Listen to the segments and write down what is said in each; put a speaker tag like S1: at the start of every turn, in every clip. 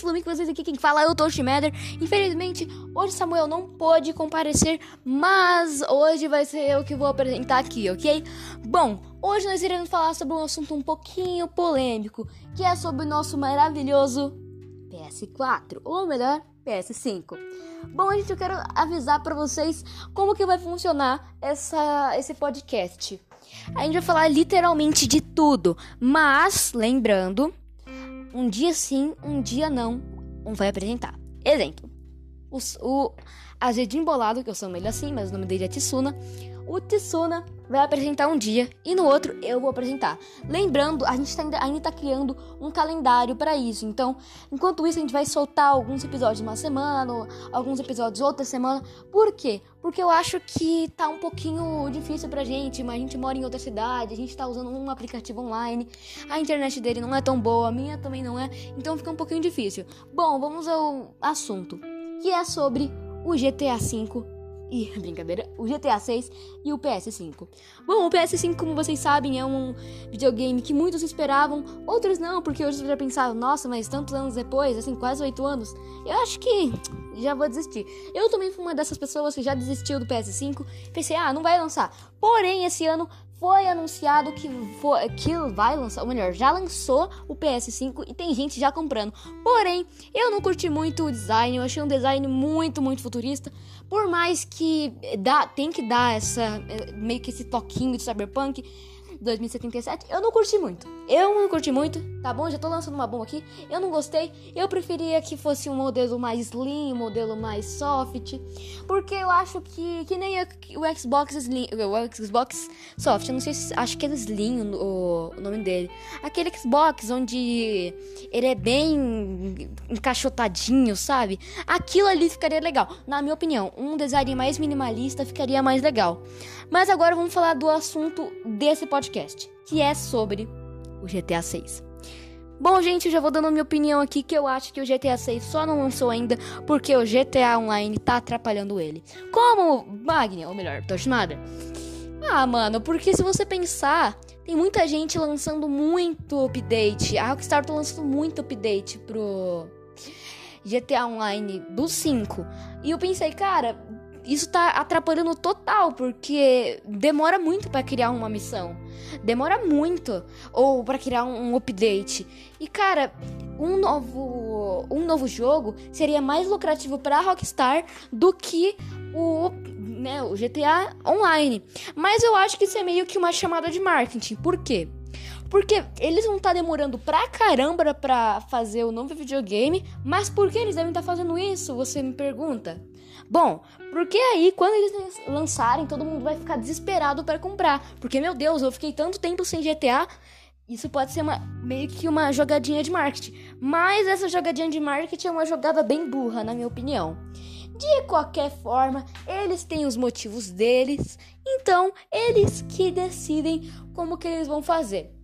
S1: Fluminense, vocês aqui quem fala, eu tô Schmeder. Infelizmente, hoje Samuel não pôde comparecer, mas hoje vai ser eu que vou apresentar aqui, ok? Bom, hoje nós iremos falar sobre um assunto um pouquinho polêmico, que é sobre o nosso maravilhoso PS4, ou melhor, PS5. Bom, gente, eu quero avisar para vocês como que vai funcionar essa, esse podcast. A gente vai falar literalmente de tudo, mas lembrando um dia sim, um dia não, um vai apresentar. Exemplo, o, o Azedin Bolado, que eu chamo ele assim, mas o nome dele é Tsuna. O Tsuna vai apresentar um dia e no outro eu vou apresentar. Lembrando, a gente tá ainda, ainda tá criando um calendário para isso. Então, enquanto isso, a gente vai soltar alguns episódios uma semana, alguns episódios outra semana. Por quê? Porque eu acho que tá um pouquinho difícil pra gente, mas a gente mora em outra cidade, a gente tá usando um aplicativo online, a internet dele não é tão boa, a minha também não é, então fica um pouquinho difícil. Bom, vamos ao assunto, que é sobre o GTA V e, brincadeira, o GTA 6 e o PS5. Bom, o PS5, como vocês sabem, é um videogame que muitos esperavam, outros não, porque hoje já pensaram, nossa, mas tantos anos depois, assim, quase oito anos, eu acho que já vou desistir. Eu também fui uma dessas pessoas que já desistiu do PS5, pensei, ah, não vai lançar. Porém, esse ano foi anunciado que, foi, que vai lançar, ou melhor, já lançou o PS5 e tem gente já comprando. Porém, eu não curti muito o design, eu achei um design muito, muito futurista. Por mais que dá, tem que dar essa meio que esse toquinho de cyberpunk, 2077, eu não curti muito. Eu não curti muito, tá bom? Já tô lançando uma bomba aqui. Eu não gostei. Eu preferia que fosse um modelo mais slim, um modelo mais soft. Porque eu acho que, que nem o Xbox Slim, o Xbox Soft. Eu não sei se. Acho que é Slim o, o nome dele. Aquele Xbox onde ele é bem encaixotadinho, sabe? Aquilo ali ficaria legal. Na minha opinião, um design mais minimalista ficaria mais legal. Mas agora vamos falar do assunto desse podcast, que é sobre o GTA 6. Bom, gente, eu já vou dando minha opinião aqui que eu acho que o GTA 6 só não lançou ainda porque o GTA Online tá atrapalhando ele. Como Magni, ou melhor, Toshinada. Ah, mano, porque se você pensar, tem muita gente lançando muito update. A Rockstar tá lançando muito update pro GTA Online do 5. E eu pensei, cara, isso tá atrapalhando total, porque demora muito para criar uma missão. Demora muito ou para criar um, um update. E cara, um novo um novo jogo seria mais lucrativo para a Rockstar do que o, né, o GTA Online. Mas eu acho que isso é meio que uma chamada de marketing. Por quê? Porque eles vão estar tá demorando pra caramba pra fazer o novo videogame, mas por que eles devem estar tá fazendo isso? Você me pergunta. Bom, porque aí quando eles lançarem, todo mundo vai ficar desesperado para comprar. Porque, meu Deus, eu fiquei tanto tempo sem GTA. Isso pode ser uma, meio que uma jogadinha de marketing. Mas essa jogadinha de marketing é uma jogada bem burra, na minha opinião. De qualquer forma, eles têm os motivos deles, então eles que decidem como que eles vão fazer.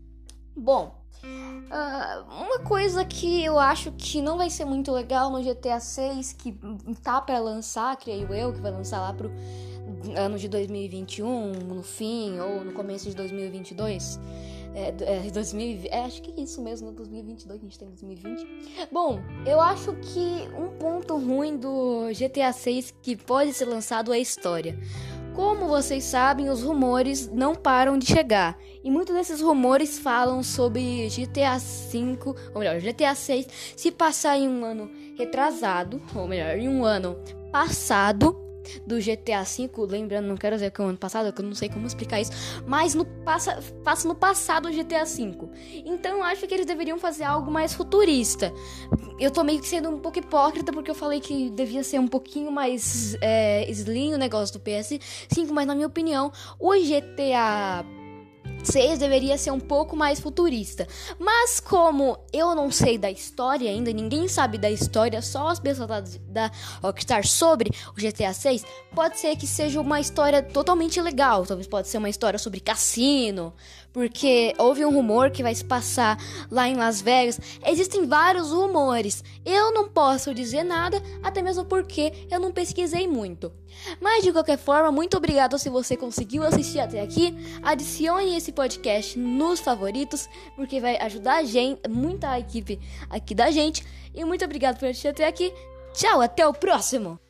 S1: Bom, uh, uma coisa que eu acho que não vai ser muito legal no GTA 6, que tá para lançar, creio eu, que vai lançar lá pro ano de 2021, no fim ou no começo de 2022. É, é, 2000, é, acho que é isso mesmo, 2022, a gente tem 2020. Bom, eu acho que um ponto ruim do GTA 6 que pode ser lançado é a história. Como vocês sabem, os rumores não param de chegar. E muitos desses rumores falam sobre GTA V, ou melhor, GTA 6, se passar em um ano retrasado, ou melhor, em um ano passado do GTA V, lembrando, não quero dizer que é o ano passado, que eu não sei como explicar isso, mas no passa, passa no passado o GTA V. Então eu acho que eles deveriam fazer algo mais futurista. Eu tô meio que sendo um pouco hipócrita porque eu falei que devia ser um pouquinho mais é, slim o negócio do PS5, mas na minha opinião, o GTA 6 deveria ser um pouco mais futurista. Mas como eu não sei da história ainda, ninguém sabe da história, só as pessoas da, da Rockstar sobre o GTA 6, pode ser que seja uma história totalmente legal. Talvez pode ser uma história sobre cassino, porque houve um rumor que vai se passar lá em Las Vegas. Existem vários rumores. Eu não posso dizer nada, até mesmo porque eu não pesquisei muito. Mas de qualquer forma, muito obrigado se você conseguiu assistir até aqui. Adicione esse podcast nos favoritos, porque vai ajudar a gente, muita equipe aqui da gente. E muito obrigado por assistir até aqui. Tchau, até o próximo!